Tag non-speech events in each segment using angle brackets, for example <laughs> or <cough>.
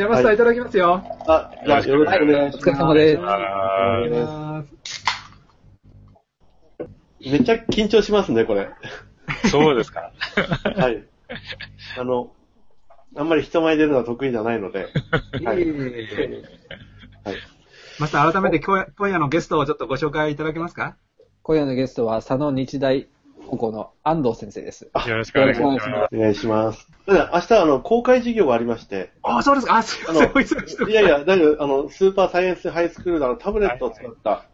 山下さんいただきますよ。あ、じゃあよろしくお願いします。お疲れ様です。めっちゃ緊張しますね、これ。そうですか。<laughs> はい。あの、あんまり人前に出るのは得意じゃないので。はい。はい。また改めて今夜今夜のゲストをちょっとご紹介いただけますか？今夜のゲストは佐野日大高校の安藤先生です。よろしくお願いします。お願いします。明日、あの、公開授業がありまして、あ、そうですか。あ、すいあません。いいやいや、だけど、あの、スーパーサイエンスハイスクールのタブレットを使った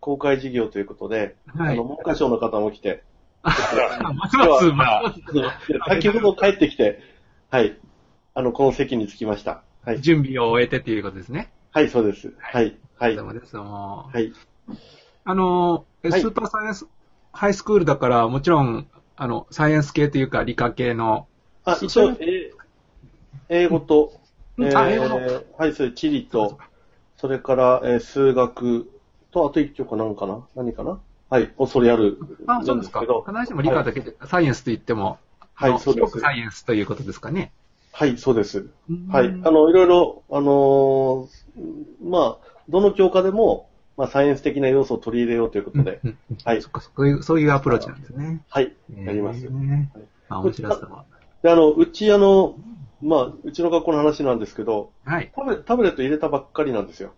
公開授業ということで、はいあの、文科省の方も来て、ますます、ますますあの先ほど帰ってきて、はい。あの、この席に着きました。はい。準備を終えてっていうことですね。はい、そうです。はい。はい。お疲れ様です。もうはい。あの、スーパーサイエンスハイスクールだから、もちろん、あの、サイエンス系というか理科系の、あ、そ一応、え英語と、うん。えーあ英語の。はい、それ、地理と、それから、えー数学と、あと一教科なんかな？何かな？はい、おそれあるあ、そうですか。けど、必ずしも理科だけで、サイエンスと言っても、はいそうです。サイエンスということですかね。はい、そうです。うん。はい。あの、いろいろ、あのーまあ、どの教科でも、まあ、サイエンス的な要素を取り入れようということで、うんうんはいそっかそういう、そういうアプローチなんですね。はい、やります。ねはいあ、面白そう。で、あの、うち、あの、まあ、うちの学校の話なんですけど、はい。タブレタブレット入れたばっかりなんですよ。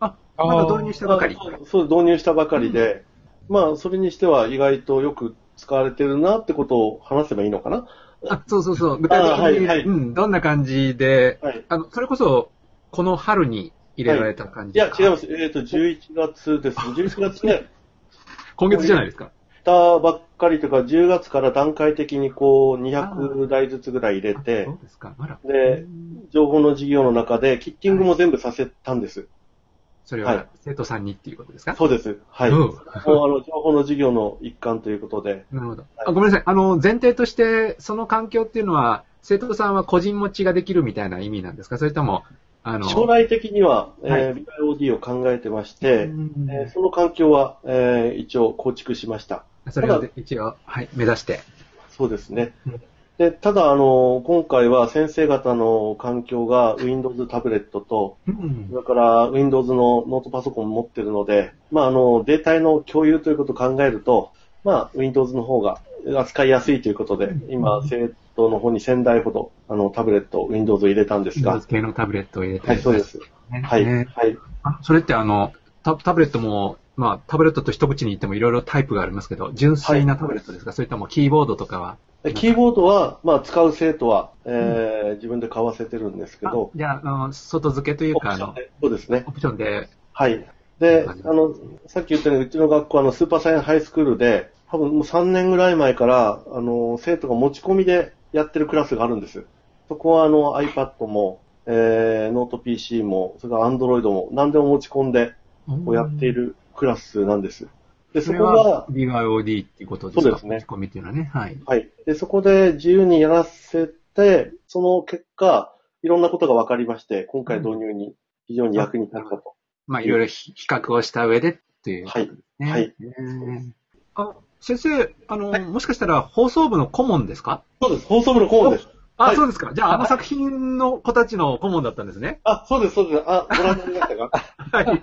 あ、まだ導入したばかり。あそう導入したばかりで、まあ、それにしては意外とよく使われてるなってことを話せばいいのかなあ、そうそうそう。具体的に、あはいはいうん、どんな感じで、はい。あの、それこそ、この春に入れられた感いや、じですか、違います。えっ、と、11月です。<laughs> 11月ね、今月じゃないですか。たばっかりというか、10月から段階的にこう、200台ずつぐらい入れあてそ、うですか。あら。で情報の授業の中で、キッキングも全部させたんです。それはいは生徒さんにっていうことですか？そうです。はい。うんもうあの、情報の授業の一環ということで、なるほど。あごめんなさい。あの、前提として、その環境っていうのは、生徒さんは個人持ちができるみたいな意味なんですか？それとも、あの、将来的には、えはいー、BIOD を考えてまして、うんえーその環境は、えー一応構築しました。それを一応、はい、目指して。そうですねうん。で、ただ、あの、今回は先生方の環境が Windows タブレットと、うんそれから Windows のノートパソコンを持ってるので、まあ、あの、データの共有ということを考えると、まあ、Windows の方が扱いやすいということで、今、生徒の方に1000台ほど、あの、タブレット、Windows を入れたんですが Windows、系のタブレットを入れて。はい、そうです。ね。はい、ねはい。あそれってあの、タタブレットも、まあ、タブレットと一口に言ってもいろいろタイプがありますけど、純粋なタブレットですか、それともキーボードとかは？でキーボードは、まあ、使う生徒は、えー自分で買わせてるんですけどあ、じゃあ、あの、外付けというか、あの、そうですね。オプションで、はい。で、あの、さっき言ったように、うちの学校はあの、スーパーサイエンスハイスクールで、多分もう3年ぐらい前から、あの、生徒が持ち込みでやってるクラスがあるんです。そこはあの、iPad も、えー、ノート PC も、それから Android も、何でも持ち込んで、こうやっているクラスなんです。で、そこが、BYOD っていうことですか？そうですね持ち込みっていうのはね。はい。はい。で、そこで自由にやらせて、その結果、いろんなことが分かりまして、今回導入に非常に役に立ったと。まあ、いろいろ比比較をした上でっていうね。はいねあ、先生、あの、もしかしたら放送部の顧問ですか？そうです。放送部の顧問です。あ、はいそうですか。じゃあ、あの作品の子たちの顧問だったんですね。あ、そうです、そうです。あ、ご覧になりましたか？<laughs> はい。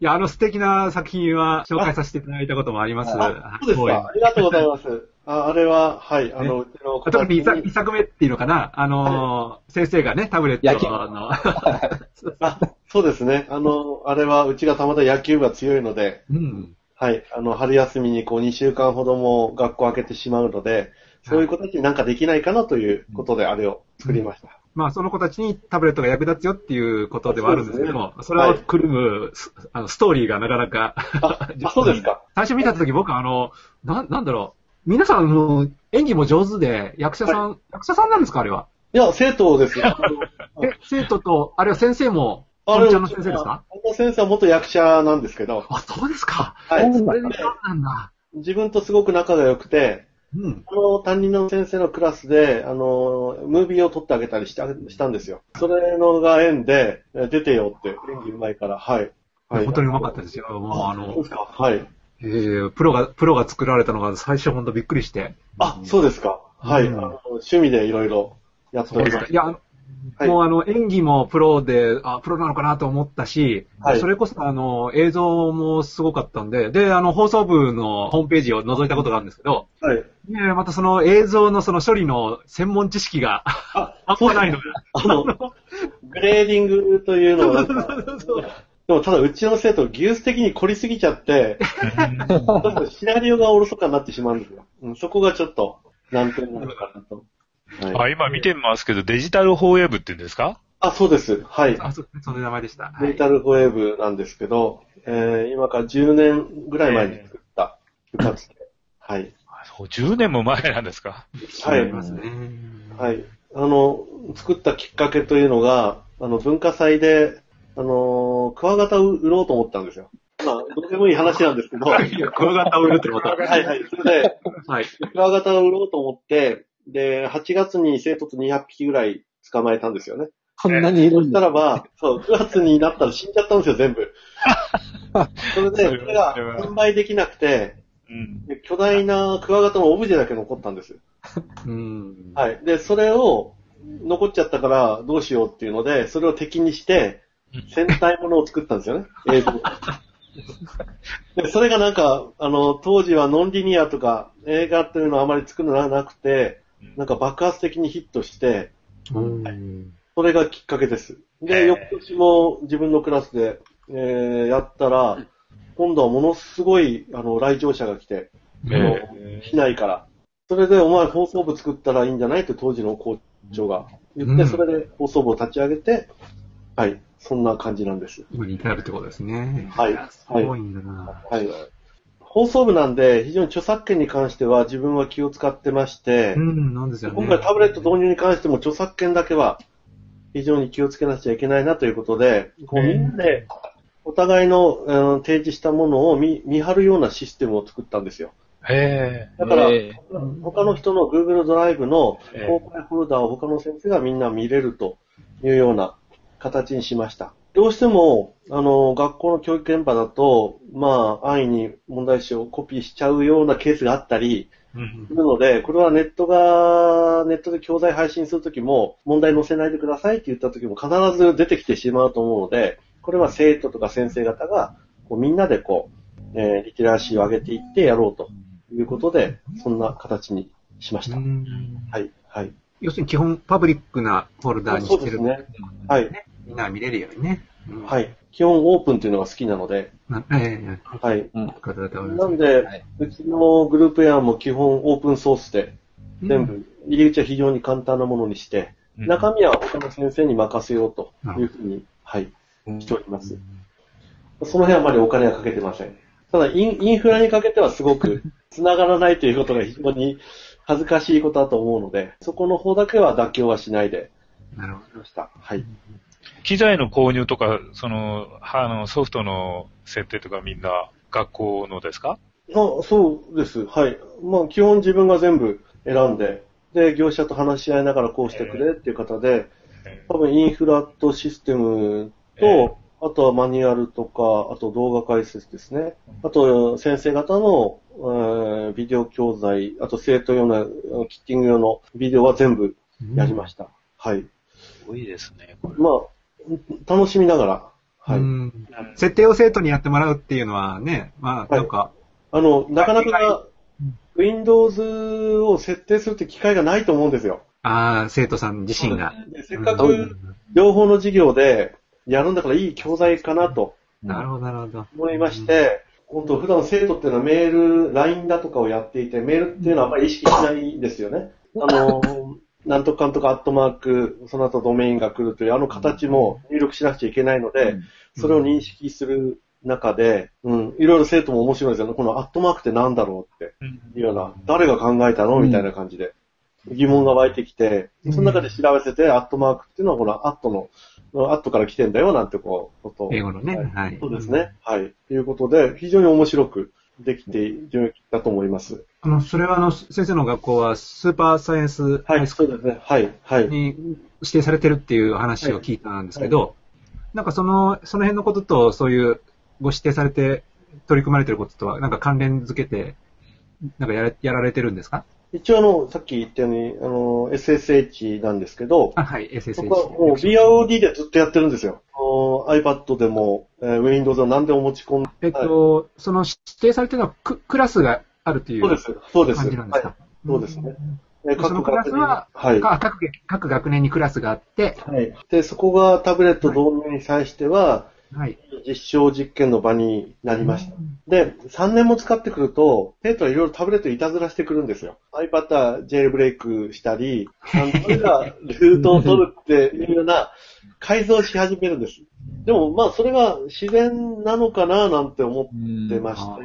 いや、あの素敵な作品は紹介させていただいたこともあります。あ、そうですか。ありがとうございます。ああれは、はい、あの、うちの子たち特に一作目っていうのかな、あのー先生がね、タブレットの、<laughs> あ、そうですね。あの、あれは、うちがたまたま野球部が強いので、うん。はい、あの、春休みにこう2週間ほども学校開けてしまうので、そういう子たちになんかできないかなということであれを作りました。まあ、その子たちにタブレットが役立つよっていうことではあるんですけども、そ,、ねれをくるむ、すあのストーリーがなかなか。<laughs> そうですか。最初見たとき僕あの、な、なんだろう。皆さん、あの演技も上手で、役者さん、役者さんなんですかあれは？いや、生徒ですよ。<laughs> 生徒と、あるいは先生も、あ本ちゃんの先生ですか？あの先生は元役者なんですけど、あ、そうですか。はい。それでなんだ。自分とすごく仲が良くて、うん。あの、担任の先生のクラスで、あの、ムービーを撮ってあげたりしたしたんですよ。それのが縁で、え出てよって、演技うまいから、はい。はい。本当にうまかったですよ。もうあのそうで、すか？はい。えー、プロが、プロが作られたのが最初本当びっくりして。あ、そうですか。はい。うん趣味でいろいろやっております。いや、はいもうあの演技もプロで、あ、プロなのかなと思ったし、はいそれこそあの映像もすごかったんで、で、あの放送部のホームページを覗いたことがあるんですけど、はい。ね、またその映像のその処理の専門知識があ、<laughs> 半端ないのが。あの、グレーディングというのをなんか、でもただうちの生徒、技術的に凝りすぎちゃって、<laughs> シナリオがおろそかになってしまうんですよ。うん、そこがちょっと難点なのかなと。はあ、い、今見てますけど、デジタルフォーエブって言うんですか？あ、そうです。はい。あ、そうその名前でした。デジタルフォーエブなんですけど、えー、今から10年ぐらい前に作った部活で。はい。あそう、10年も前なんですか？はいありますね。はい。あの、作ったきっかけというのが、あの、文化祭で、あの、クワガタを売ろうと思ったんですよ。まあ、どうでもいい話なんですけど、<laughs> クワガタを売るってことは。はい。それで、はい。クワガタを売ろうと思って、で、8月に生徒と200匹ぐらい捕まえたんですよね。こんなにいるそんだ。したらば、そう、9月になったら死んじゃったんですよ、全部。<laughs> それで、それが販売できなくて、うん。で巨大なクワガタのオブジェだけ残ったんです。うん。はい。で、それを残っちゃったからどうしようっていうので、それを敵にして、戦隊ものを作ったんですよね、映像。<laughs> で、それがなんか、あの、当時はノンリニアとか映画っていうのはあまり作るのがなくて、なんか爆発的にヒットして、うん。それがきっかけです。へで、ー翌年も自分のクラスで、えー、やったら、今度はものすごい、あの、来場者が来て、市内から。それで、お前放送部作ったらいいんじゃない？って当時の校長が言って、うんそれで放送部を立ち上げて、はい、そんな感じなんです。今に至るってことですね。はいすごいんだな。はい。放送部なんで、非常に著作権に関しては自分は気を使ってましてう、ん、なんですよね。今回タブレット導入に関しても著作権だけは非常に気をつけなくちゃいけないなということで、こうみんなでお互いの、うん提示したものを見見張るようなシステムを作ったんですよ。へだから、え他の人の Google ドライブのええ公開フォルダを他の先生がみんな見れるというような形にしました。どうしても、あの、学校の教育現場だと、まあ、安易に問題集をコピーしちゃうようなケースがあったりうんするので、これはネットが、ネットで教材配信するときも、問題載せないでくださいって言ったときも必ず出てきてしまうと思うので、これは生徒とか先生方が、こうみんなでこう、えーリテラシーを上げていってやろうということで、そんな形にしました。うんはい、はい。要するに基本パブリックなフォルダにしてる。そうですね。はい。みんなが見れるようにね。うんはい。基本オープンというのが好きなので、はい。なんで、はいうちのグループエアも基本オープンソースで、全部、入り口は非常に簡単なものにして、うん中身は他の先生に任せようというふうに、はい、しております。その辺はあまりお金はかけてません。ただイン、インフラにかけてはすごく <laughs> 繋がらないということが非常に恥ずかしいことだと思うので、そこの方だけは妥協はしないで、なるほど。ました。はい。機材の購入とか、その、あの、ソフトの設定とかみんな学校のですか？あそうです。はい。まあ、基本自分が全部選んで、で、業者と話し合いながらこうしてくれっていう方で、え多分インフラとシステムと、ええあとはマニュアルとか、あと動画解説ですね。あと、先生方の、えービデオ教材、あと生徒用の、キッティング用のビデオは全部やりました。はい。すごいですね、これ。まあ、楽しみながら、はい。うん設定を生徒にやってもらうっていうのはね、まあ、なんか、あの、なかなか Windows を設定するって機会がないと思うんですよ。ああ、生徒さん自身が。でせっかく両方の授業でやるんだからいい教材かなとなるほど、なるほど。思いまして、本当普段生徒っていうのはメール、LINE だとかをやっていて、メールっていうのはあまり意識しないんですよね。あの、なんとかんとかアットマーク、その後ドメインが来るというあの形も入力しなくちゃいけないので、それを認識する中で、うん、いろいろ生徒も面白いですよね。このアットマークってなんだろうって。いうような、誰が考えたのみたいな感じで疑問が湧いてきて、その中で調べせて、アットマークっていうのはこのアットの、アットから来てんだよなんてこう、こと。を英語のね、はい。そうですね。はい。ということで、非常に面白くできているだと思います。あの、それはあの、先生の学校はスーパーサイエンスはい、そうですね。はい、はい。に指定されてるっていう話を聞いたんですけど、なんかその、その辺のことと、そういうご指定されて取り組まれてることとは、なんか関連づけて、なんかやれやられてるんですか？一応あの、さっき言ったように、あの、SSH なんですけど、あ、はい、SSH。僕はもう BROD でずっとやってるんですよ。iPad でも、えー Windows を何でも持ち込んで。えっと、その指定されてるのはククラスがあるというそうです。そうです。感じなんですか、はい。そうですね。えそのクラスは、はい。か各各学年にクラスがあって、はい。で、そこがタブレット導入に際しては、はい。実証実験の場になりました。で、3年も使ってくると、生徒はいろいろタブレットいたずらしてくるんですよ。iPad はジェイルブレイクしたり、それがルートを取るっていうような改造し始めるんです。でも、まあ、それが自然なのかななんて思ってました。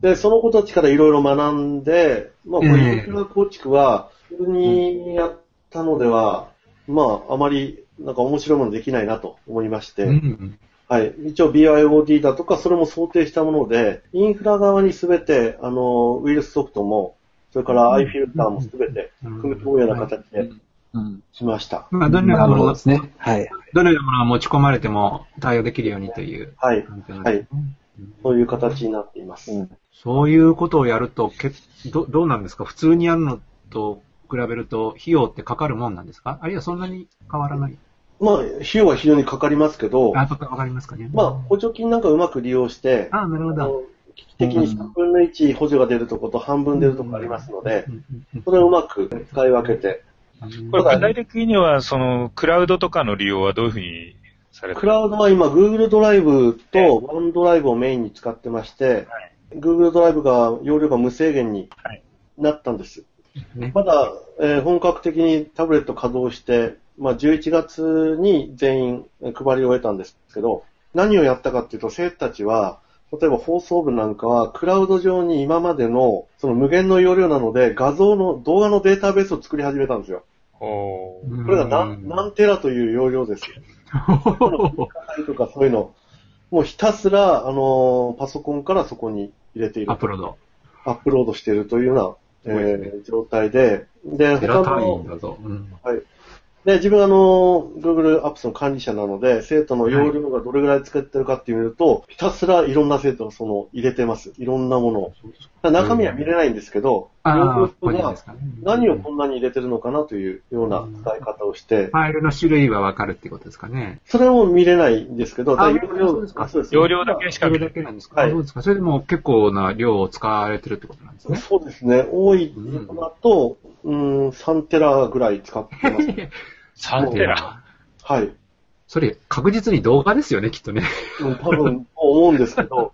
で、その子たちからいろいろ学んで、まあ、こええれ、インフラ構築は、普通にやったのでは、まあ、あまり、なんか面白いものできないなと思いまして、うんはい。一応 BIOD だとか、それも想定したもので、インフラ側にすべて、あの、ウイルスソフトも、それから i フィルターもすべて、組み込むような形でうん。しました。まあ、どのようなものですね。はい。どのようなものが持ち込まれても対応できるようにというはい。感じなんですね。そういう形になっています。うんそういうことをやると、けどどうなんですか？普通にやるのと比べると、費用ってかかるもんなんですか？あるいはそんなに変わらない？まあ、費用は非常にかかりますけど、あ、わかりますかね。まあ、補助金なんかうまく利用して、あ、なるほど。危機的に3分の1補助が出るとこと半分出るとこありますので、それをうまく使い分けて、これ具体的には、その、クラウドとかの利用はどういうふうにされてクラウドは今 Google ドライブと OneDrive をメインに使ってまして、Google ドライブが容量が無制限にはい。なったんです。ねまだ、えー本格的にタブレット稼働して、まあ、11月に全員えー配り終えたんですけど、何をやったかっていうと、生徒たちは、例えば放送部なんかは、クラウド上に今までの、その無限の容量なので、画像の、動画のデータベースを作り始めたんですよ。これが何何テラという容量ですよ。<laughs> とかそういうの。もうひたすら、あのーパソコンからそこに入れている。アップロード。アップロードしているというような、えー状態で、で、他の。うんはい。で、自分はあの、Google Apps の管理者なので、生徒の容量がどれぐらい使ってるかっていうと、ひたすらいろんな生徒がその入れてます。いろんなものを。中身は見れないんですけど。何をこんなに入れてるのかなというような使い方をしてフ、ァイルの種類はわかるってことですかね。それも見れないんですけど、容量容量だけしそれか見れだけなんですか、はいあそうですかそれでも結構な量を使われてるってことなんですね。そうですね。多いのだと、うん、3テラぐらい使ってます。<laughs> 3テラ。はい。それ確実に動画ですよね、きっとね。うん多分、思うんですけど、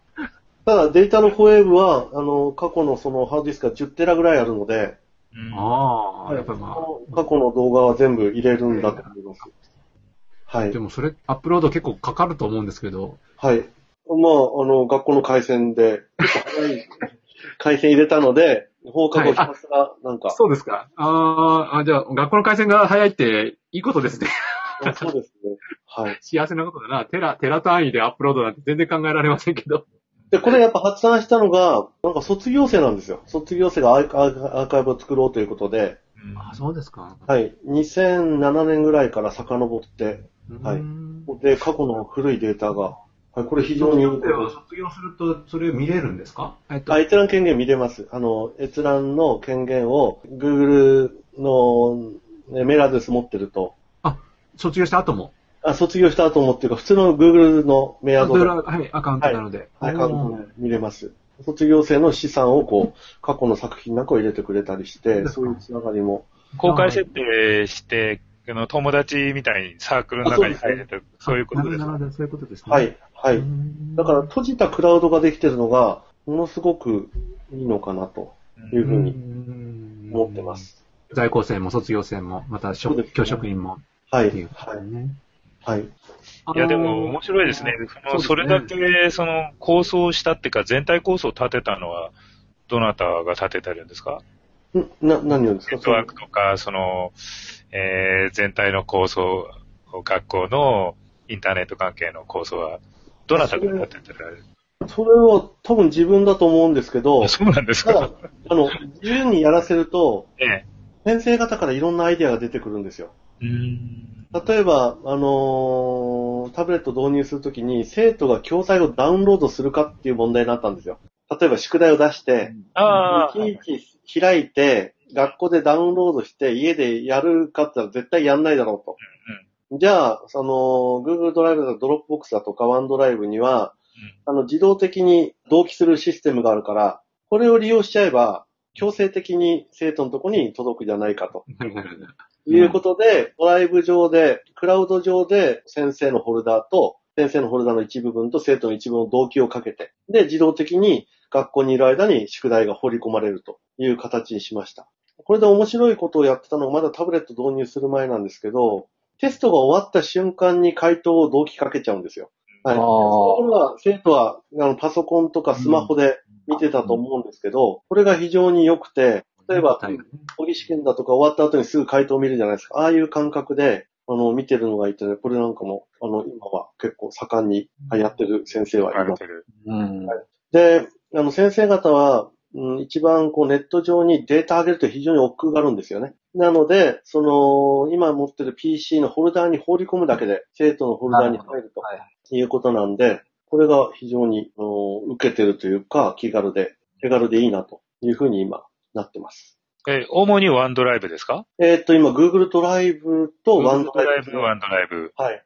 ただデータのフォーエーブは、あの、過去のそのハードディスクが10テラぐらいあるので、うんああ、やっぱりまその過去の動画は全部入れるんだと思います。はあ。いで。もそれ、アップロード結構かかると思うんですけど。はい。まあ、あの、学校の回線で、<laughs> 回線入れたので、放課後ひたすら、なんか、そうですか。あーあ、じゃあ、学校の回線が早いって、いいことですね。あ <laughs> そうですね。はい。<laughs> 幸せなことだな。テラ、テラ単位でアップロードなんて全然考えられませんけど。で、これやっぱ発案したのが、なんか卒業生なんですよ。卒業生がアーカアーカイブを作ろうということで、うんあそうですか。はい。2007年ぐらいから遡って、はいで、過去の古いデータが、はい、これ非常にいいことです卒業すると、それ見れるんですか？えっとあ、閲覧権限見れます。あの、閲覧の権限を Google のねメールアドレス持ってると、卒業した後も？あ、卒業した後もっていうか、普通の Google のメールアドレははい、アカウントなので。ス、アカウントで見れます。卒業生の資産をこう、過去の作品なんかを入れてくれたりして、そういうつながりも。公開設定して、あの友達みたいにサークルの中に入れて、そういうことですかなるほど、そういうことですね。はい、はうい。んだから閉じたクラウドができてるのが、ものすごくいいのかなというふうにに思ってま。す。在校生も卒業生も、またね教職員もはいっていう、ことはい。はい。いや、でも面白いですね。そのそれだけ、その構想したっていうか、全体構想を立てたのは、どなたが立ててるんですか？んな、何をですか？ネットワークとか、その、えー、全体の構想、学校のインターネット関係の構想は、どなたが立ててられるそれは多分自分だと思うんですけどあ、そうなんですただか、あの、自由にやらせると、<laughs> ええ。先生方からいろんなアイデアが出てくるんですよ。うん。例えば、あのータブレット導入するときに、生徒が教材をダウンロードするかっていう問題になったんですよ。例えば宿題を出して、いちいち開いて、学校でダウンロードして家でやるかって言ったら絶対やんないだろうと。じゃあ、その、Google ドライブだとか Dropbox だとか OneDrive には、あの、自動的に同期するシステムがあるから、これを利用しちゃえば、強制的に生徒のとこに届くじゃないかと。いうことで、ドライブ上で、クラウド上で先生のフォルダーと、先生のフォルダーの一部分と生徒の一部の同期をかけて、で、自動的に学校にいる間に宿題が放り込まれるという形にしました。これで面白いことをやってたのがまだタブレット導入する前なんですけど、テストが終わった瞬間に回答を同期かけちゃうんですよ。はい。それは生徒はあのパソコンとかスマホで見てたと思うんですけど、これが非常に良くて、例えば、はい模擬試験だとか終わった後にすぐ回答を見るじゃないですか。ああいう感覚で、あの、見てるのがいてね、これなんかも、あの、今は結構盛んにやってる先生はいます。てる。うん。で、あの、先生方は、うん、一番こうネット上にデータ上げると非常に億劫があるんですよね。なので、その、今持ってる PC のフォルダーに放り込むだけで、生徒のフォルダーに入るとはいいうことなんで、これが非常に、受けてるというか、気軽で、手軽でいいなというふうに今なってます。え、主にワンドライブですか？えーっと、今、Google ドライブとワンドドラライブ。イブワンドライブ。はい。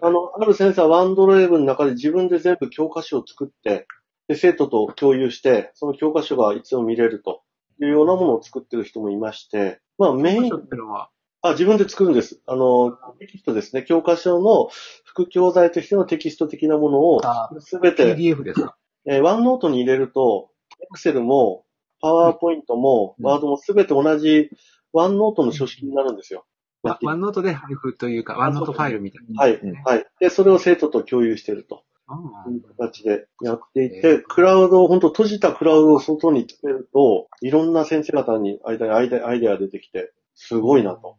あの、ある先生はワンドライブの中で自分で全部教科書を作って、で、生徒と共有して、その教科書がいつでも見れるというようなものを作ってる人もいまして、まあメイン教科書ってのは、あ、自分で作るんです。あの、テキストですね。教科書の副教材としてのテキスト的なものをあすべて、PDF ですか？えー、ワンノートに入れると、Excel も、パワーポイントも、うんワードもすべて同じワンノートの書式になるんですよ。ワ OneNote で配布というか、 OneNote ファイルみたいな。はいうん、はい。で、それを生徒と共有しているとあいう形でやっていえて、クラウドを、本当閉じたクラウドを外につけると、いろんな先生方に間にアイデアアイデアが出てきて、すごいなと。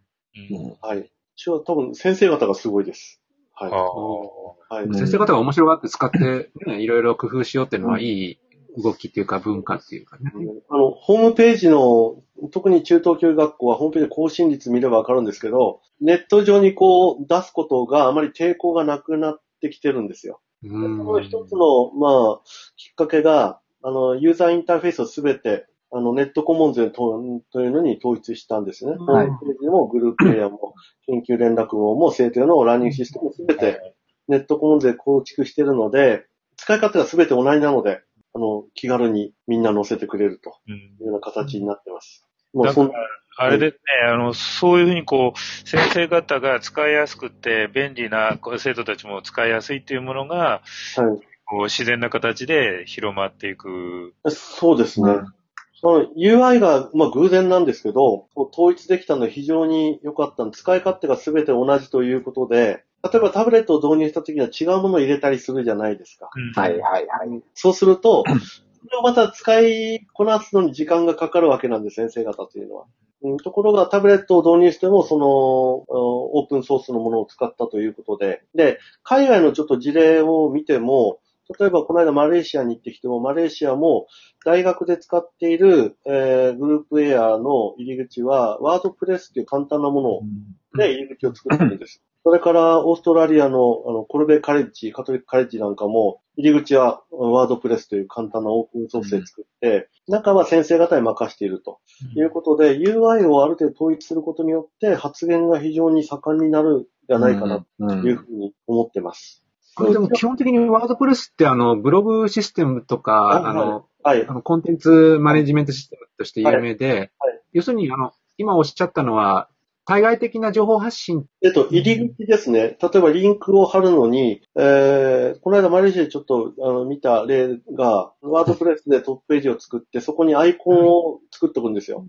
うんうんはい。うちは多分先生方がすごいです。はい。あはい。うん先生方が面白がって使って、ね、いろいろ工夫しようっていうのはいい動きっていうか文化っていうかね。あの、ホームページの、特に中等教育学校はホームページで更新率見ればわかるんですけど、ネット上にこう出すことがあまり抵抗がなくなってきてるんですよ。の一んつの、まあ、きっかけが、あの、ユーザーインターフェースをすべて、あの、ネットコモンズとというのに統一したんですね。ホはいームページもグループエアも、研究連絡網も、生徒へのラーニングシステムもすべてネットコモンズで構築しているので、使い方がすべて同じなので、あの、気軽にみんな載せてくれるとうんいうような形になってます。もうそんら、あれでね、あの、そういうふうにこう、先生方が使いやすくて便利なこう生徒たちも使いやすいっていうものが、はい。こう自然な形で広まっていく。そうですね。うんその UI が、まあ偶然なんですけど、統一できたのは非常に良かったの。使い勝手が全て同じということで、例えばタブレットを導入した時には違うものを入れたりするじゃないですか。うんはいはいはい。そうすると、それをまた使いこなすのに時間がかかるわけなんです、先生方というのは。ところがタブレットを導入しても、その、オープンソースのものを使ったということで、で、海外のちょっと事例を見ても、例えばこの間マレーシアに行ってきても、マレーシアも大学で使っている、えーグループエアの入り口は、ワードプレスっていう簡単なもので、入り口を作ってるんです。それから、オーストラリアの、あの、コルベカレッジ、カトリックカレッジなんかも、入り口はワードプレスという簡単なオープンソースで作って、中は先生方に任しているということで、UI をある程度統一することによって、発言が非常に盛んになるんじゃないかなうんというふうに思ってます。これでも基本的にワードプレスってあの、ブログシステムとか、はいあの、はい。あ。の、コンテンツマネジメントシステムとして有名で、はい。はい。要するにあの、今おっしゃったのは、対外的な情報発信、えっと、入り口ですね。例えばリンクを貼るのに、えー、この間マレーシアでちょっとあの見た例が、ワードプレスでトップページを作って、そこにアイコンを作っておくんですよ。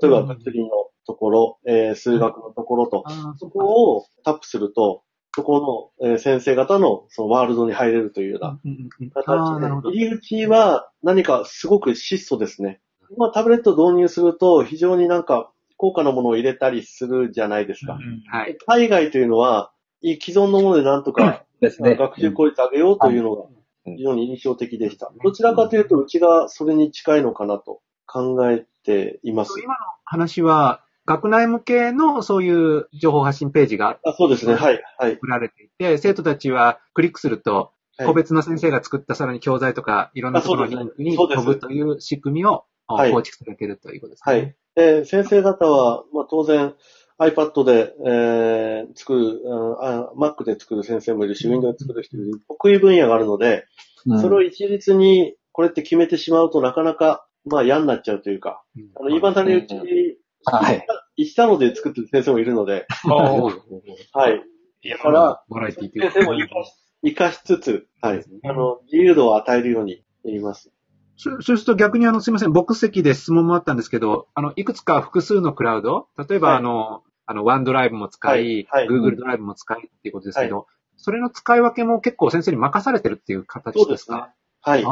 例えば物理のところ、えー数学のところと、そこをタップすると、そこの、えー先生方のそのワールドに入れるというような。形で、入り口は何かすごく質素ですね。まあタブレットを導入すると非常になんか高価なものを入れたりするじゃないですか。うんはい。海外というのは、い既存のものでなんとかですね。学習効率上げようというのがうん非常に印象的でした。どちらかというと、うちがそれに近いのかなと考えています。今の話は、学内向けのそういう情報発信ページがあそうですね。はい。はい。作られていて、生徒たちはクリックすると、はい個別の先生が作ったさらに教材とか、いろんなところに飛ぶという仕組みを構築されているということですね。はい。で、先生方は、まあ、当然 iPad で、えー、作る、あ Mac で作る先生もいるし、Windows で作る人もいる。得意分野があるので、うんそれを一律にこれって決めてしまうとなかなか、まあ嫌になっちゃうというか、うんあの、今谷うちうんはい。一たので作ってる先生もいるので、<laughs> はい。だから、バラエティという先生も活かし活かしつつ、はい。あの、自由度を与えるようにやります。そそうすると逆にあの、すみません、僕席で質問もあったんですけど、あの、いくつか複数のクラウド、例えばはいあの、あの、ワンドライブも使い、はいはい Google ドライブも使いっていうことですけど、それの使い分けも結構先生に任されてるっていう形でそうですすねか。はい。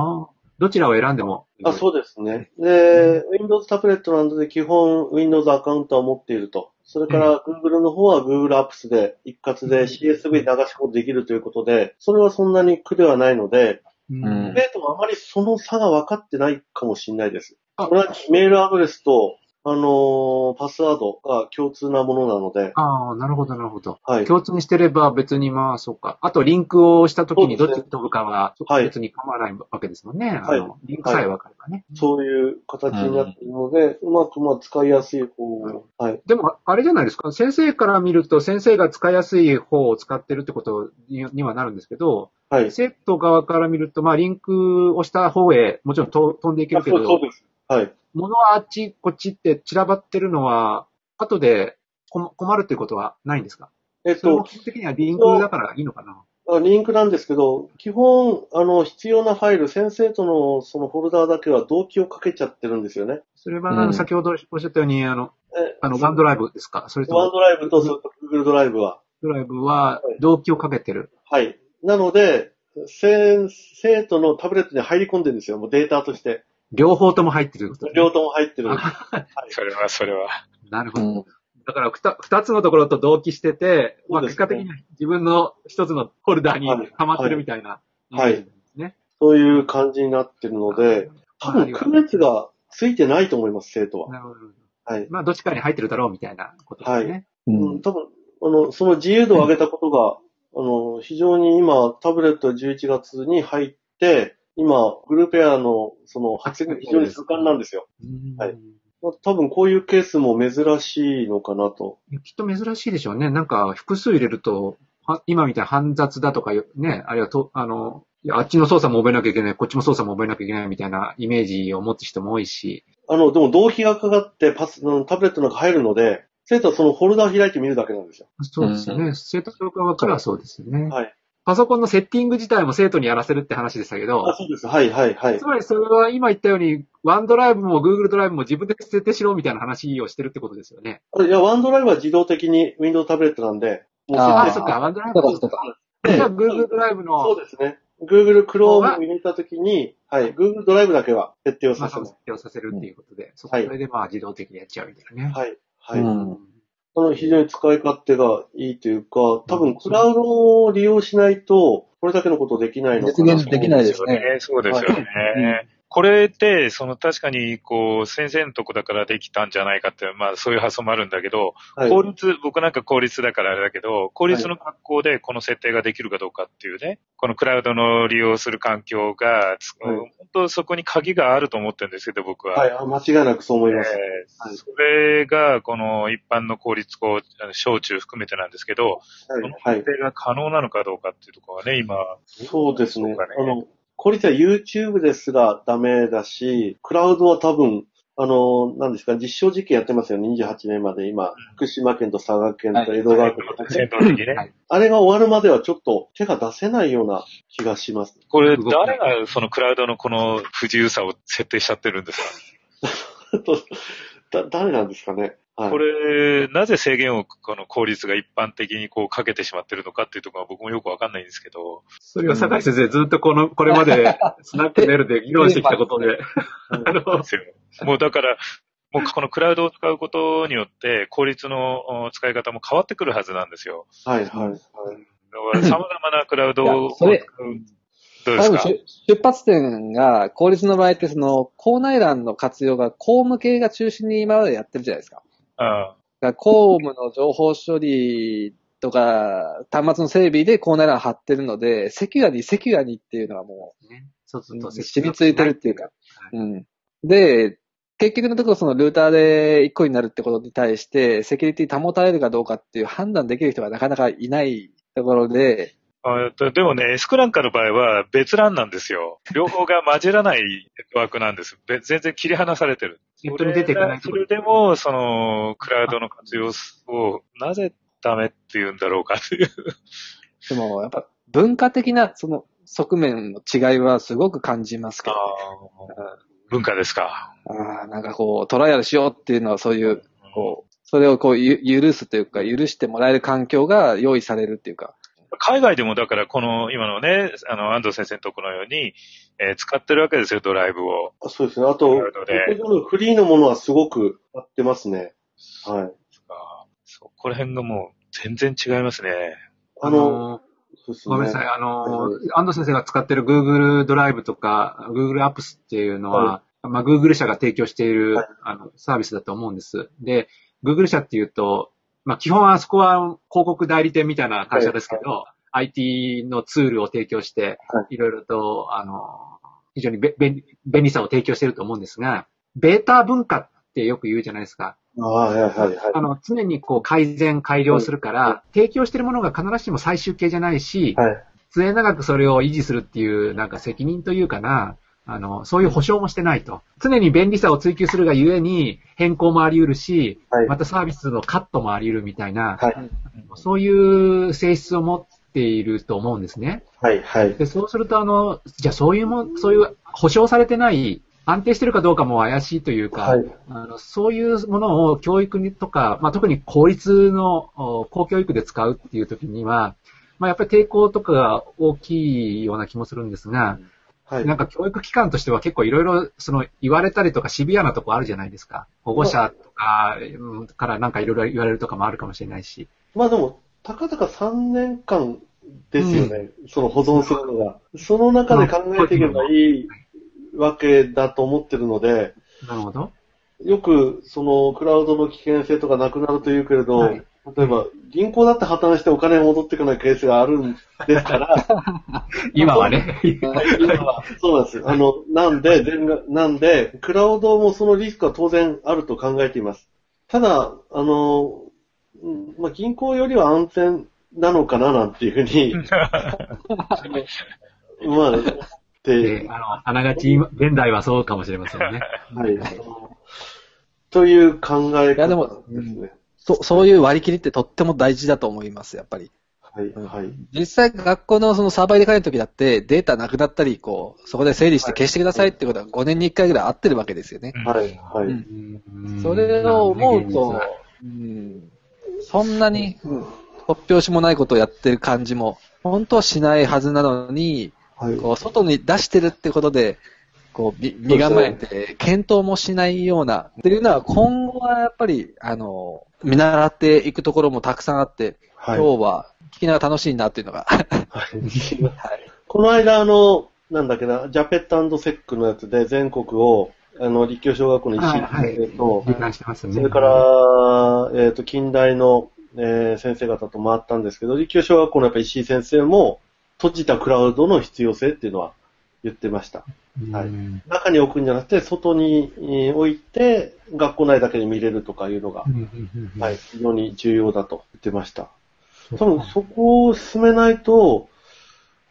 どちらを選んでも。あそうですね。で、Windows タブレットなどで基本 Windows アカウントは持っていると。それから Google の方は Google Apps で一括で CSV 流し込みできるということで、それはそんなに苦ではないので、うんうん生徒もあまりその差が分かってないかもしれないです。あこれはメールアドレスと、あのーパスワードが共通なものなので、ああ、なるほど、なるほど。はい。共通にしてれば別にまあ、そうか。あと、リンクをしたときにどっちに飛ぶかは、はい別に構わないわけですもんね。はいあのリンクさえ分かればね。そういう形になっているので、うまくまあ使いやすい方を、はい。でも、あれじゃないですか。先生から見ると、先生が使いやすい方を使ってるってことににはなるんですけど、はい。生徒側から見ると、まあ、リンクをした方へ、もちろんと飛んでいけあるけど、そうです。はい。物はあっちこっちって散らばってるのは、後で困困るっていうことはないんですか？えっと、基本的にはリンクだからいいのかな？あリンクなんですけど、基本、あの、必要なファイル、先生とのそのフォルダーだけは同期をかけちゃってるんですよね。それは、うんあの先ほどおっしゃったように、あの、えあの、ワンドライブですか？それとも、ワンドライブと Google ドライブは。ドライブは同期をかけてる。はい。なので、先生徒のタブレットに入り込んでるんですよ。もうデータとして。両方とも入ってることですね両方とも入ってる。それは、それは。なるほど。うん。だから二、二つのところと同期してて、まあ、そうですね結果的に自分の一つのフォルダーにはい溜まってるみたいな。はいね。そういう感じになってるので、多分区別がついてないと思います、生徒は。なるほど。はい。まあ、どっちかに入ってるだろうみたいなことですね。ううん、ん。多分、あの、その自由度を上げたことが、あの、非常に今、タブレット11月に入って、今、グループエアの、その、発言が非常に盛んなんですよ。うんはい多分こういうケースも珍しいのかなと。きっと珍しいでしょうね。なんか、複数入れると、は今みたいな煩雑だとかよ、ね、あるいはと、あの、あっちの操作も覚えなきゃいけない、こっちも操作も覚えなきゃいけないみたいなイメージを持つ人も多いし、あの、でも同期がかかってパス、うんタブレットの中入るので、生徒はそのフォルダを開いてみるだけなんですよ。そうですよね。うん生徒側からはそうですよね。はい。パソコンのセッティング自体も生徒にやらせるって話でしたけどあ、、そうです。はい、はい、はいつ。まりそれは今言ったように、ワンドライブも Google ドライブも自分で設定しろみたいな話をしてるってことですよね。あいや、ワンドライブは自動的に Windows タブレットなんで、あーあ、そっか、ワンドライブそうか、そうか。じゃあ Google ドライブの、そうですね。Google 方 Chrome がを入れたときに、はい、Google ドライブだけは設定をまあ、させます。その設定をさせるっていうことで、そはいそれでまあ自動的にやっちゃうみたいなね。はい、はい。うんあの、非常に使い勝手がいいというか、多分クラウドを利用しないと、これだけのことできないのかな。実現できないですねそうですよね。はいこれって、その確かに、こう、先生のとこだからできたんじゃないかって、まあそういう発想もあるんだけど、はい。公立、僕なんか公立だからあれだけど、公立の学校でこの設定ができるかどうかっていうね、このクラウドの利用する環境が、つはい本当そこに鍵があると思ってるんですけど、僕は。はい、あ間違いなくそう思います。えーはいそれが、この一般の公立校、小中含めてなんですけど、はいその、はい設。定が可能なのかどうかっていうところがね、今、そうですね。ねあの、これじゃ YouTube ですらダメだし、クラウドは多分、あの、何ですか、実証実験やってますよ、28年まで今、福島県と佐賀県と江戸川区とか、ね。はい。あれが終わるまではちょっと手が出せないような気がします。これ、誰がそのクラウドのこの不自由さを設定しちゃってるんですか？<laughs> とだ誰なんですかね。はい、これ、なぜ制限をこの効率が一般的にこうかけてしまってるのかっていうところは僕もよくわかんないんですけど、それは坂井先生ずっとこの、これまで <laughs> スナックネルで議論してきたことで、あのですよもうだから、もうこのクラウドを使うことによって効率のお使い方も変わってくるはずなんですよ。はい、はい、はい。だから様々なクラウドいをやそれどうですか？多分出出発点が、公立の場合って、その、校内欄の活用が公務系が中心に今までやってるじゃないですか。うん公務の情報処理とか、端末の整備でコーナーラン貼ってるので、セキュアにセキュアにっていうのはもね。そうするとう、染みついてるっていうか。はいうん。で、結局のところそのルーターで1個になるってことに対して、セキュリティ保たれるかどうかっていう判断できる人がなかなかいないところで、でもね、エスクランカの場合は別欄なんですよ。両方が混じらないネットワークなんです。べ全然切り離されてる。ネットに出ていかないとそれでも、その、クラウドの活用を、なぜダメって言うんだろうかっていう。でもやっぱ文化的なその側面の違いはすごく感じますけど、文化ですか。あーなんかこう、トライアルしようっていうのはそういう、こう、それをこうゆ、許すというか、許してもらえる環境が用意されるっていうか、海外でもだからこの今のね、あの、安藤先生のところのように、えー使ってるわけですよ、ドライブを。あそうですね。あと、フリーのものはすごく合ってますね。はい。あそこら辺がもう全然違いますね。あの、、ね。ごめんなさい。あのはい、安藤先生が使ってる Google ドライブとか Google Apps っていうのは、まあ Google 社が提供している、はいあのサービスだと思うんです。で、Google 社っていうと、まあ基本あそこは広告代理店みたいな会社ですけど、IT のツールを提供して、、はいろいろと、あの、非常にべ便便利さを提供していると思うんですが、ベータ文化ってよく言うじゃないですか。ああはいはいはい。あの、常にこう改善、改良するから、提供しているものが必ずしも最終形じゃないし、はい。末永くそれを維持するっていう、なんか責任というかな、あの、そういう保証もしてないと。常に便利さを追求するがゆえに、変更もあり得るし、はいまたサービスのカットもあり得るみたいな、はい。そういう性質を持っていると思うんですね。はい。はい。で、そうすると、あの、じゃあそういうもん、そういう保証されてない、安定してるかどうかも怪しいというか、はいあのそういうものを教育にとか、まあ、特に公立のお公教育で使うっていう時には、まあ、やっぱり抵抗とかが大きいような気もするんですが、はい。なんか教育機関としては結構いろいろその言われたりとかシビアなとこあるじゃないですか。保護者とかうんからなんかいろいろ言われるとかもあるかもしれないし。まあでも、たかだか3年間ですよね。その保存するのが。その中で考えていけばいいわけだと思ってるので、なるほど。よく、その、クラウドの危険性とかなくなると言うけれど、はい例えば、銀行だって破綻してお金が戻ってこないケースがあるんですから、<laughs> 今はね。今 <laughs> はそうなんです。あの、なんで、なんで、クラウドもそのリスクは当然あると考えています。ただ、あの、うんまあ、銀行よりは安全なのかななんていうふうに、<laughs> まあ、で、であの、あながち今現代はそうかもしれませんね。はい。という考えいやでも方ですね。そそういう割り切りってとっても大事だと思います、やっぱり。はい、はい。実際学校のそのサーバー入れ替えるときだってデータなくなったり、こう、そこで整理して消してくださいってことは5年に1回ぐらい合ってるわけですよね。はい、はい。うんうんそれを思うと、うん、そんなに、うん突拍子もないことをやってる感じも、本当はしないはずなのに、はい。こう、外に出してるってことで、こう、み身構えて、検討もしないような、っていうのは、今後はやっぱり、あの、見習っていくところもたくさんあって、はい。今日は聞きながら楽しいなっていうのが、はいこの間、あの、なんだっけな、ジャペットセックのやつで全国を、あの、立教小学校の一はいはい先生と、理解してますね。それから、えっ、と、近代の、えー先生方と回ったんですけど、立教小学校のやっぱ石井先生も、閉じたクラウドの必要性っていうのは言ってました。はいうん中に置くんじゃなくて、外にえー置いて、学校内だけで見れるとかいうのがはい、非常に重要だと言ってました。多分そこを進めないと、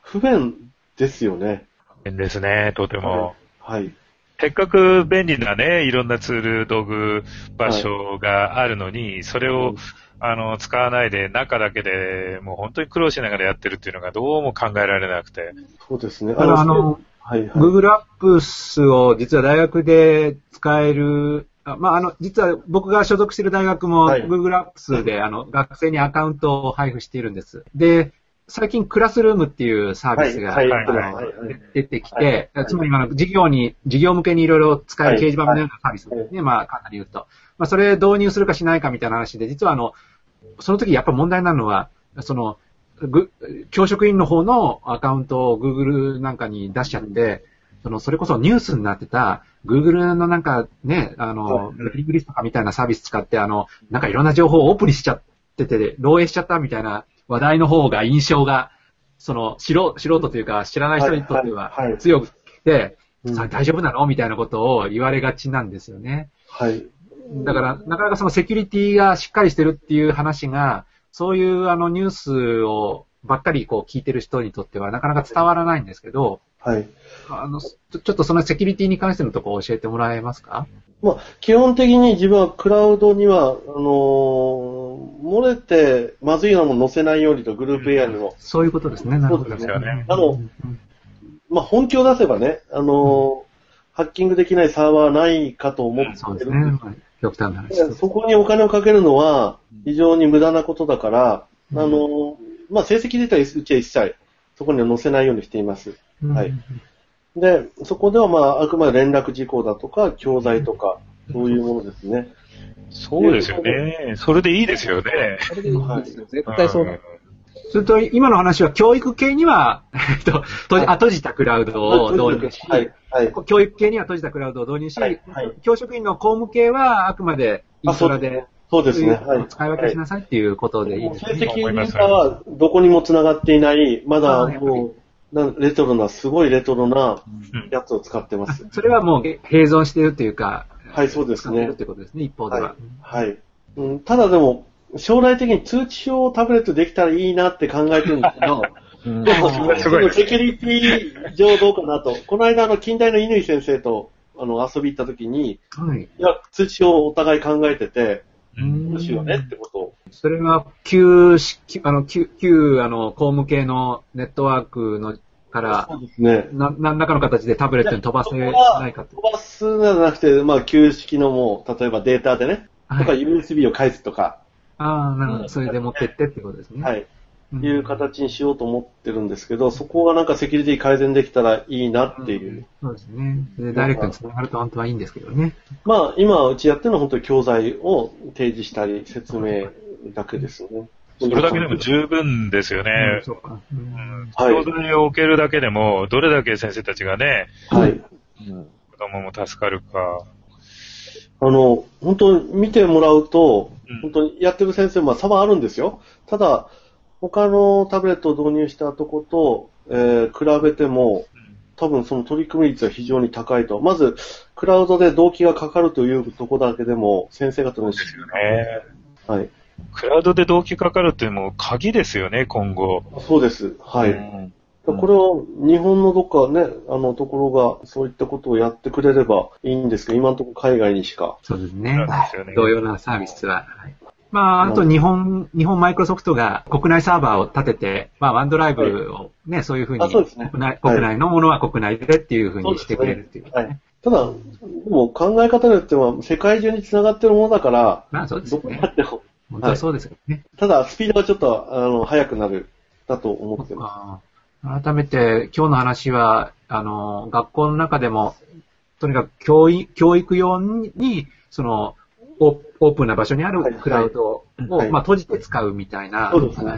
不便ですよね。変ですね、とても。はい。せっかく便利なね、いろんなツール、道具、場所があるのに、それを、あの、使わないで、中だけで、もう本当に苦労しながらやってるっていうのがどうも考えられなくて。そうですね。だからあの、はいはい。Google Apps を実は大学で使える、あまあ、あの、実は僕が所属している大学もはい Google Apps で、あの、学生にアカウントを配布しているんです。で、最近クラスルームっていうサービスが、はいはいあのはいはい出てきはて、いつまり今の事業に、事業向けにいろいろ使える掲示板のようなサービスですね。はまあ、簡単に言うと。まあ、それ導入するかしないかみたいな話で、実はあの、その時やっぱ問題なのは、その、ぐ教職員の方のアカウントを Google なんかに出しちゃって、その、それこそニュースになってた、Google のなんかね、あの、はいメーリングリストとかみたいなサービス使って、あの、なんかいろんな情報をオープンにしちゃっってて、漏洩しちゃったみたいな話題の方が印象が、その、素人、素人というか知らない人にとってははいはいはい強くて、うんさあ大丈夫なの？みたいなことを言われがちなんですよね。はい。だから、なかなかそのセキュリティがしっかりしてるっていう話が、そういうあのニュースをばっかりこう聞いてる人にとってはなかなか伝わらないんですけど、はい。あの、ちょちょっとそのセキュリティに関してのところを教えてもらえますか？まあ、基本的に自分はクラウドには、あのー漏れてまずいようなもの載せないようにとグループ AI にも。そういうことですね。なるほど。ですよねあの、まあ、本気を出せばね、あのーハッキングできないサーバーはないかと思ってそうですね。るんですまあ極端な話。でそこにお金をかけるのは非常に無駄なことだから、あのーまあ、成績出たらうちは一切そこには載せないようにしています。うんはいで、そこではまあ、あくまで連絡事項だとか、教材とか、そういうものですね。そうですよね。それでいいですよね。それでいいんですよ。絶対そうなる。それと、今の話は教育系には、<laughs> えっと、閉じあ閉じたクラウドを導入し、はい、はい。教育系には閉じたクラウドを導入し、はいはい教職員の公務系はあくまでインフラで、そうですね。はい。使い分けしなさいっていうことでいいです成ね。績データはどこにも繋がっていない、まだもう、なレトロな、すごいレトロなうんやつを使ってます。<laughs> それはもう併存しているというか、はい、そうですね使ってるって。ことですね、一方では。はい。うん、ただでも、将来的に通知表をタブレットできたらいいなって考えてるんですけど、<laughs> うんでも、セキュリティ上どうかなと。この間、あの、近代の乾先生と、あの、遊び行った時に、はい。いや、通知表をお互い考えてて、うんどうしようねってことを。それが、旧式、あの、旧、旧、あの、公務系のネットワークの、から、そうですね。な、何らかの形でタブレットに飛ばせないかと。飛ばすのではなくて、まあ、旧式のもう、例えばデータでね、とかはい。USB を返すとか、ああ、なるほど。それで持ってってってことですね。。はいい、いう形にしようと思ってるんですけど、そこがなんかセキュリティ改善できたらいいなっていう。そうですね。で、ダイレクトに繋がると本当はいいんですけどね。まあ、今うちやってるのは本当に教材を提示したり、説明だけですよね。それだけでも十分ですよねうん。そうか。ううんんはい教材を置けるだけでも、どれだけ先生たちがね、はい。うん子供も助かるか。あの、本当に見てもらうとうん、本当にやってる先生も差はあるんですよ。ただ、他のタブレットを導入したとこと、えー比べても、多分その取り組み率は非常に高いと。まず、クラウドで動機がかかるというとこだけでも、先生方のですよね。はい。クラウドで動機かかるってもう鍵ですよね、今後。そうです。はい。うんこれを日本のどっかね、あのところがそういったことをやってくれればいいんですけど、今のところ海外にしか。そうですね同様なサービスは。はいまあ、あと日本、日本マイクロソフトが国内サーバーを立てて、まあ、ワンドライブをね、そういうふうに、あそうですね国内、はい国内のものは国内でっていうふうにしてくれるっていう。はい。ただ、でも考え方によっては世界中に繋がってるものだから、まあ、そうですどこによね。あっても。本当はそうですよね。ただ、スピードがちょっと、あの、速くなる、だと思ってまあー改めて、今日の話は、あの、学校の中でも、とにかく教育教育用に、その、オオープンな場所にあるはいクラウドを、はいまあ、閉じて使うみたいな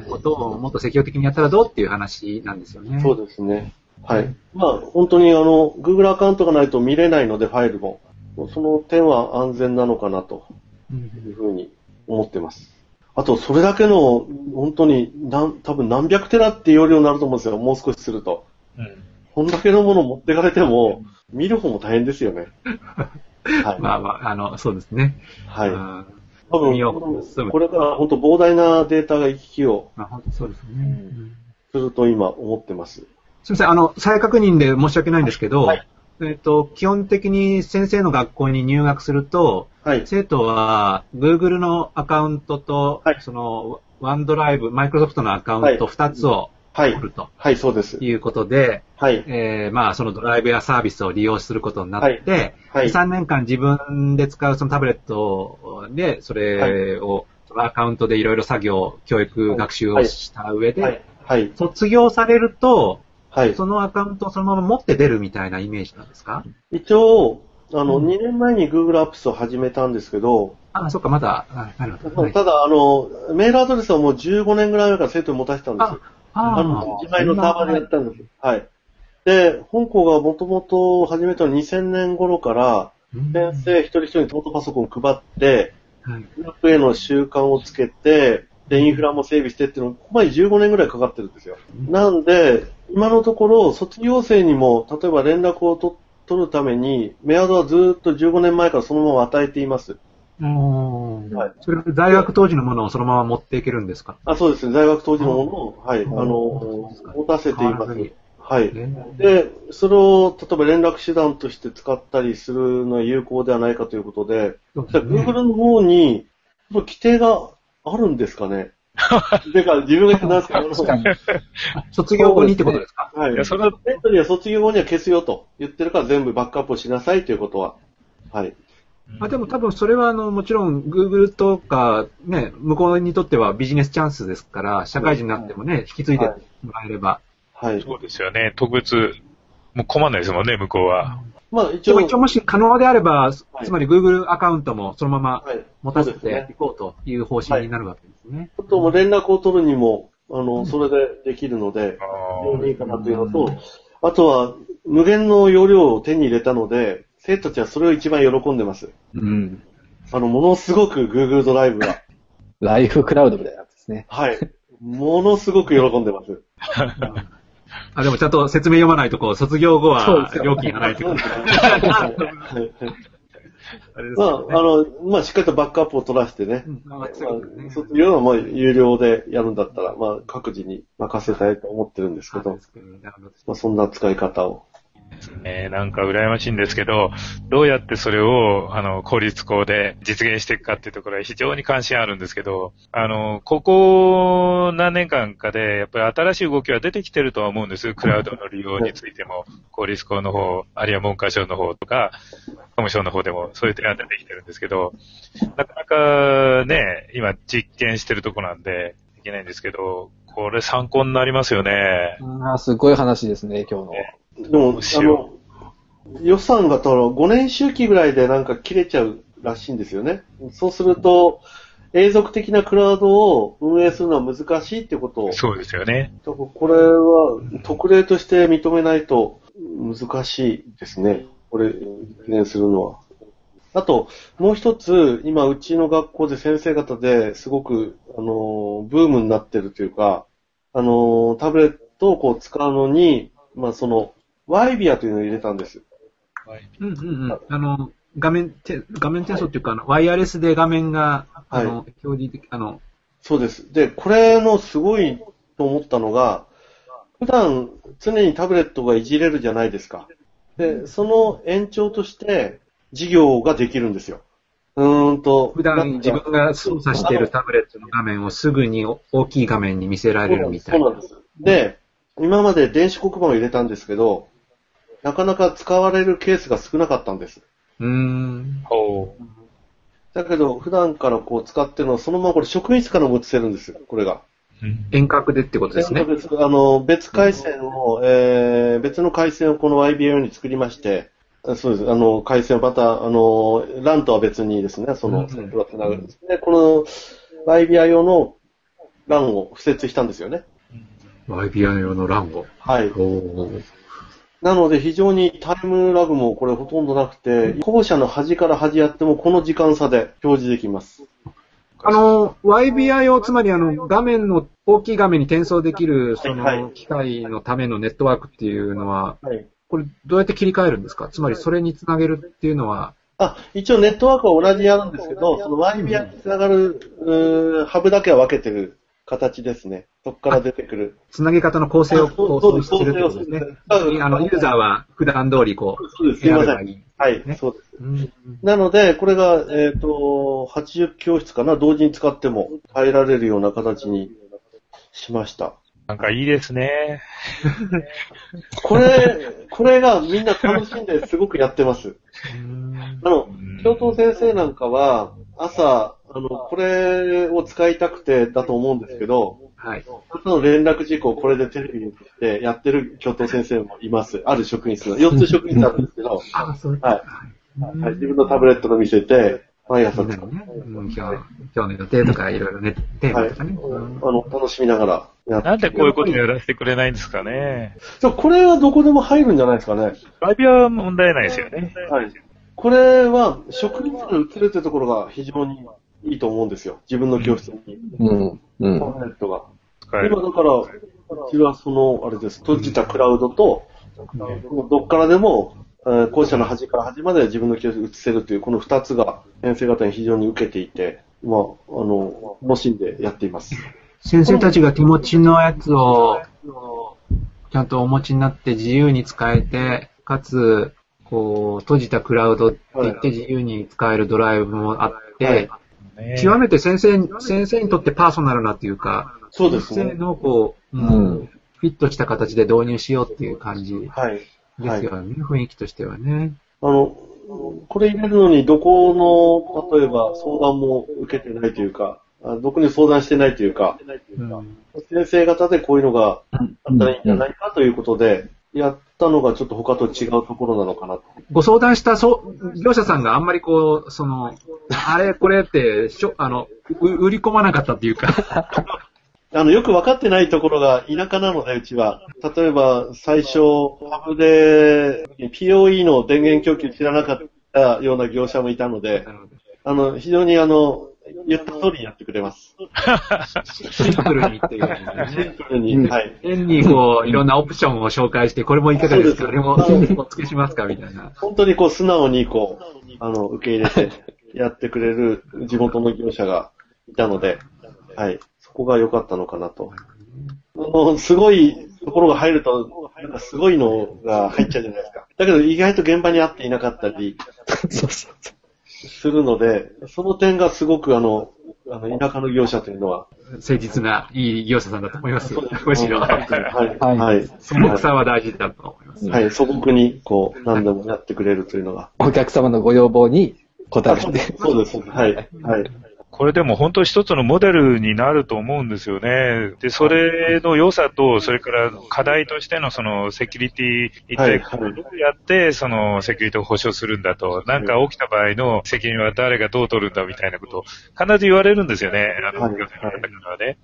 ことをもっと積極的にやったらどうっていう話なんですよね。す。そうですね。はい。まあ、本当にあの、Google アカウントがないと見れないので、ファイルも。その点は安全なのかなとうんいうふうに思ってます。あと、それだけの、本当に、なん、多分何百テラって容量になると思うんですよ。もう少しすると。うんこんだけのもの持ってかれても、見る方も大変ですよね。<laughs> はい。まあまあ、あの、そうですね。はい。うん多分これから本当膨大なデータが行き来をまあ、本当そうですね。うんすると今思ってます。すみません、あの、再確認で申し訳ないんですけど、はいえっ、と、基本的に先生の学校に入学すると、はい。生徒は Google のアカウントと、はいその、ワンドライブ、マイクロソフトのアカウント2つをはい取。るとはい、そうです。いうことで、はい。えーまあ、そのドライブやサービスを利用することになって、はい。3年間自分で使うそのタブレットで、それを、そのアカウントでいろいろ作業、教育、学習をした上で、はい。はい。卒業されると、はい。そのアカウントをそのまま持って出るみたいなイメージなんですか？一応、あの、うん2年前に Google Apps を始めたんですけど、あ、そっか、まだ、あなるほど。はいただ、あの、メールアドレスはもう15年ぐらい前から生徒に持たせてたんですよ。あの、自前のサーバーでやったんです。はい。で、本校がもともと始めたのは2000年頃から、うん先生一人一人にノートパソコンを配って、はい。グループへの習慣をつけて、で、インフラも整備してっていうの、ここまで15年ぐらいかかってるんですよ。なんで、今のところ、卒業生にも、例えば連絡をと取るために、メアドはずっと15年前からそのまま与えています。うんはいそれ、大学当時のものをそのまま持っていけるんですか？あ、そうですね。在学当時のものを、はい、あうんの、持たせています。はい。ねで、それを、例えば連絡手段として使ったりするのは有効ではないかということで、ですね Google の方に、規定があるんですかね？<laughs> てか、自分が言ってなんですかに。<laughs> 卒業後にってことですか？はい。いやそれはネットには卒業後には消すよと言ってるから全部バックアップをしなさいということは。はい。まあでも多分それはあの、もちろん Google とかね、向こうにとってはビジネスチャンスですから、社会人になってもね、引き継いでもらえれば。はい。そうですよね。特別、もう困んないですもんね、向こうは。まあ一応、一応もし可能であれば、はいつまり Google アカウントもそのままはい。持たせてそうですねいこうという方針になるわけですね。あともう連絡を取るにも、あの、それでできるので、あ非常にいいかなというのと、あとは、無限の容量を手に入れたので、生徒たちはそれを一番喜んでます。うん。あの、ものすごく Google ドライブが、ライフクラウドみたいなやつですね。はい。ものすごく喜んでます。<laughs> あ、でもちゃんと説明読まないとこう、卒業後はそうですよ料金がないということ <laughs> はい <laughs> あれですまあ、あの、まあ、しっかりとバックアップを取らせてね。うん。まあまそういうことねあ、卒業はもう有料でやるんだったら、まあ、各自に任せたいと思ってるんですけど。まあ、そんな使い方を。ねなんか羨ましいんですけど、どうやってそれを、あの、効率化で実現していくかっていうところは非常に関心あるんですけど、あの、ここ何年間かで、やっぱり新しい動きは出てきてるとは思うんです。クラウドの利用についても、効率化の方、あるいは文科省の方とか、総務省の方でもそういう点が出てきてるんですけど、なかなかね、今実験してるとこなんで、いけないんですけど、これ参考になりますよね。ああ、すごい話ですね、今日の。でも、あよの、予算がたら5年周期ぐらいでなんか切れちゃうらしいんですよね。そうすると、永続的なクラウドを運営するのは難しいってことを、そうですよね。これは特例として認めないと難しいですね。これ、実現するのは。あと、もう一つ、今、うちの学校で先生方ですごく、あの、ブームになってるというか、あの、タブレットをこう使うのに、まあ、その、ワイビアというのを入れたんです。うんうんうん。あの、画面、て画面転送っていうか、あのワイヤレスで画面が、あの、表示でき、あの、そうです。で、これのすごいと思ったのが、普段常にタブレットがいじれるじゃないですか。で、その延長として授業ができるんですよ。うーんと。普段自分が操作しているタブレットの画面をすぐに大きい画面に見せられるみたいな。そうなんです。で、今まで電子黒板を入れたんですけど、なかなか使われるケースが少なかったんです。うーん。ほう。だけど、普段からこう使ってるのは、そのままこれ職員室からも映せるんですよ、これが。うん遠隔でってことですね。別あの、別回線を、えー、別の回線をこの YBO に作りまして、あそうです。あの、回線をまた、あの、LAN とは別にですね、その、うんソフトがつなぐんです。で、この YBI 用の LAN を付設したんですよね。YBI 用の欄を。はい。おーなので非常にタイムラグもこれほとんどなくて、校舎の端から端やってもこの時間差で表示できます。あの、YBI を、つまりあの、画面の、大きい画面に転送できる、そはいの、機械のためのネットワークっていうのは、はい。これ、どうやって切り替えるんですか？つまり、それにつなげるっていうのは、あ、一応ネットワークは同じにやるんですけど、その YBI につながる、ハブだけは分けてる形ですね。そこから出てくる。つなげ方の構成をこう、そうですそうするってことですね。そうですあの、ユーザーは普段通りこう、そうです。すいません。いい。はい、ねそうです。うんなので、これが、えっ、と、80教室かな、同時に使っても耐えられるような形にしました。なんかいいですね。これ、これがみんな楽しんですごくやってます。あの、教頭先生なんかは、朝、あの、これを使いたくてだと思うんですけど、はい。朝の連絡事項をこれでテレビに映ってやってる教頭先生もいます。ある職員室の、4つ職員室あるんですけど、<laughs> あ、そうはい。はい、自分のタブレットの見せて、毎朝使う。ね、うん今日、今日の予定とかいろいろね、テーマとかね。うんあの、楽しみながらやってなんでこういうことやらせてくれないんですかね。そうこれはどこでも入るんじゃないですかね。バイビは問題ないですよね。はい。これは、職員室に移るってところが非常にいいと思うんですよ。自分の教室に。うん。うん。ットが。今だから、うちはその、あれです、閉じたクラウドと、どっからでも、えー校舎の端から端まで自分の教室に移せるという、この二つが先生方に非常に受けていて、まあ、あの、楽しんでやっています。先生たちが手持ちのやつを、ちゃんとお持ちになって自由に使えて、かつ、こう、閉じたクラウドって言って自由に使えるドライブもあって、極めて先生、先生にとってパーソナルなっていうか、そうですね。先生のこう、うんうんフィットした形で導入しようっていう感じはい。ですよね、雰囲気としてはね。あの、これ入れるのに、どこの、例えば相談も受けてないというか、あどこに相談してないというか、うん先生方でこういうのがあったらいいんじゃないかということで、やったのがちょっと他と違うところなのかなと。ご相談したそう業者さんがあんまりこう、その、あれこれってしょ、あの、う売り込まなかったっていうか、<laughs> あの、よく分かってないところが田舎なので、うちは。例えば、最初、ハブで、POE の電源供給知らなかったような業者もいたので、あの、非常にあの、言った通りにやってくれます。シンプルにっていうシねン。プルに。うんはい。変にこう、いろんなオプションを紹介して、これもいかがですか？そうですあれもお付けしますか？みたいな。本当にこう、素直にこう、あの、受け入れてやってくれる地元の業者がいたので、はい。そこが良かったのかなと。あの、すごいところが入ると、なんかすごいのが入っちゃうじゃないですか。だけど意外と現場に合っていなかったりそうそうそするので、その点がすごくあの、あの、田舎の業者というのは、誠実ないい業者さんだと思いますよ。むむしろ。はい。はいはい。素朴さは大事だと思います。はい。素朴に、こう、何でもやってくれるというのが。う。お客様のご要望に応えあそうて。そうです。はい。はい。これでも本当一つのモデルになると思うんですよね。で、それの良さと、それから課題としてのそのセキュリティ、一体どうやってそのセキュリティを保証するんだと、なんか起きた場合の責任は誰がどう取るんだみたいなことを必ず言われるんですよね。あの、はい。行政の方からはね。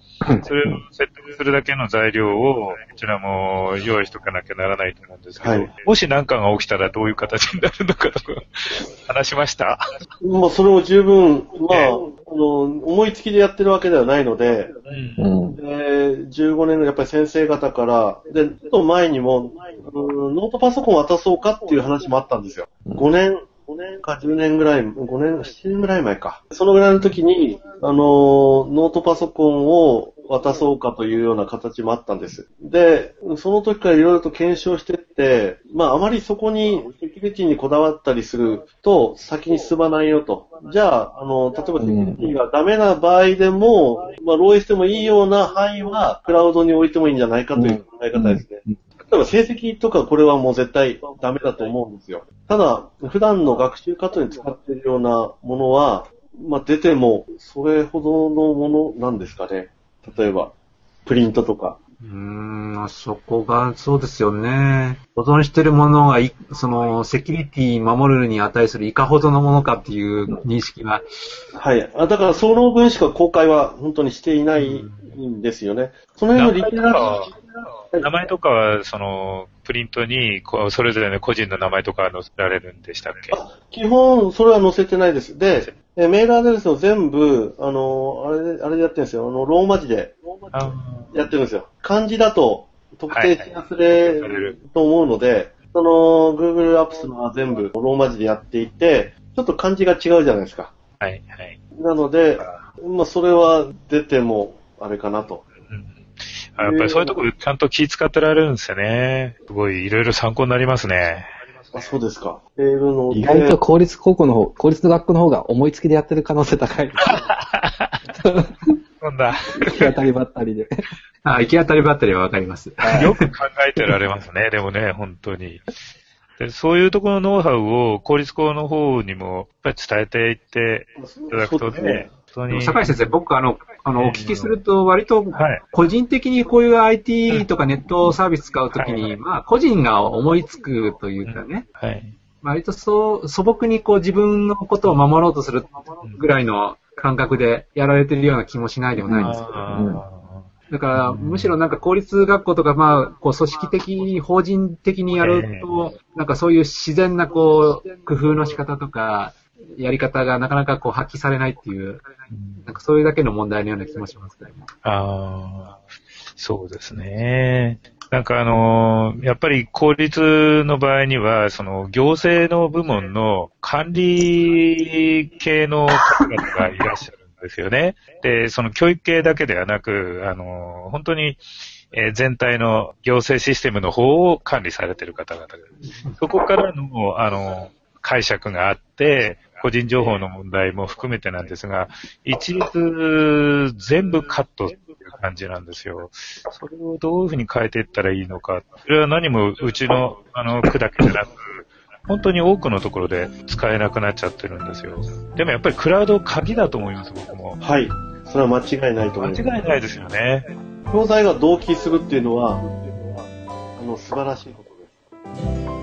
それを説得するだけの材料を、こちらも用意しとかなきゃならないと思うんですけど、はい。もし何かが起きたらどういう形になるのかとか、話しました？まあ、それも十分、まあ、あの、思いつきでやってるわけではないので、うん。で15年のやっぱり先生方から、で、ちょっと前にも、うんノートパソコン渡そうかっていう話もあったんですよ。5年、5年か10年ぐらい、5年、7年ぐらい前か。そのぐらいの時に、あの、ノートパソコンを渡そうかというような形もあったんです。で、その時からいろいろと検証してって、まああまりそこにセキュリティにこだわったりすると先に進まないよと。じゃあ、あの、例えばセキュリティがダメな場合でも、まあ漏洩してもいいような範囲はクラウドに置いてもいいんじゃないかという考え方ですね。例えば成績とかこれはもう絶対ダメだと思うんですよ。ただ、普段の学習活動に使っているようなものは、まあ出てもそれほどのものなんですかね。例えば、プリントとか。うーん、そこが、そうですよね。保存してるものがい、その、セキュリティ守るに値するいかほどのものかっていう認識は、はい。あだからその分しか公開は本当にしていないんですよね。その辺のリテラシー。名前とかは、その、プリントに、こうそれぞれの個人の名前とか載せられるんでしたっけ？基本、それは載せてないです。で、えメールアドレスを全部、あの、あれで、あれでやってるんですよ。あの、ローマ字であやってるんですよ。漢字だと特定し忘れはいると思うので、その、Google Apps のは全部ローマ字でやっていて、ちょっと漢字が違うじゃないですか。はい、はい。なので、まあ、それは出ても、あれかなと。やっぱりそういうとこちゃんと気使ってられるんですよね。すごい、いろいろ参考になりますね。あ、そうですか。メールの意外と公立高校の方、公立の学校の方が思いつきでやってる可能性高いです。<laughs> そんな、行き当たりばったりで。あ、行き当たりばったりはわかります。よく考えてられますね。でもね、本当に。でそういうところのノウハウを公立校の方にもやっぱり伝えていっていただくとね、本当に。坂井先生、僕あの、あの、お聞きすると割と、はい。個人的にこういう IT とかネットサービス使うときに、まあ、個人が思いつくというかね、はい。割とそう、素朴にこう自分のことを守ろうとするぐらいの感覚でやられてるような気もしないでもないんですけど。あだから、むしろなんか公立学校とか、まあ、こう組織的に、法人的にやると、なんかそういう自然なこう、工夫の仕方とか、やり方がなかなかこう発揮されないっていう、なんかそういうだけの問題のような気もしますけども。ああ、そうですね。なんかあのーやっぱり公立の場合には、その行政の部門の管理系の方々がいらっしゃるんですよね。で、その教育系だけではなく、あのー本当に、えー全体の行政システムの方を管理されている方々がそこからの、あの、解釈があって、個人情報の問題も含めてなんですが、一律全部カットっていう感じなんですよ。それをどういうふうに変えていったらいいのか。それは何もうちの、あの、区だけじゃなく、本当に多くのところで使えなくなっちゃってるんですよ。でもやっぱりクラウド鍵だと思います、僕も。はい。それは間違いないと思います。間違いないですよね。教材が同期するっていうのは、あの、素晴らしいこと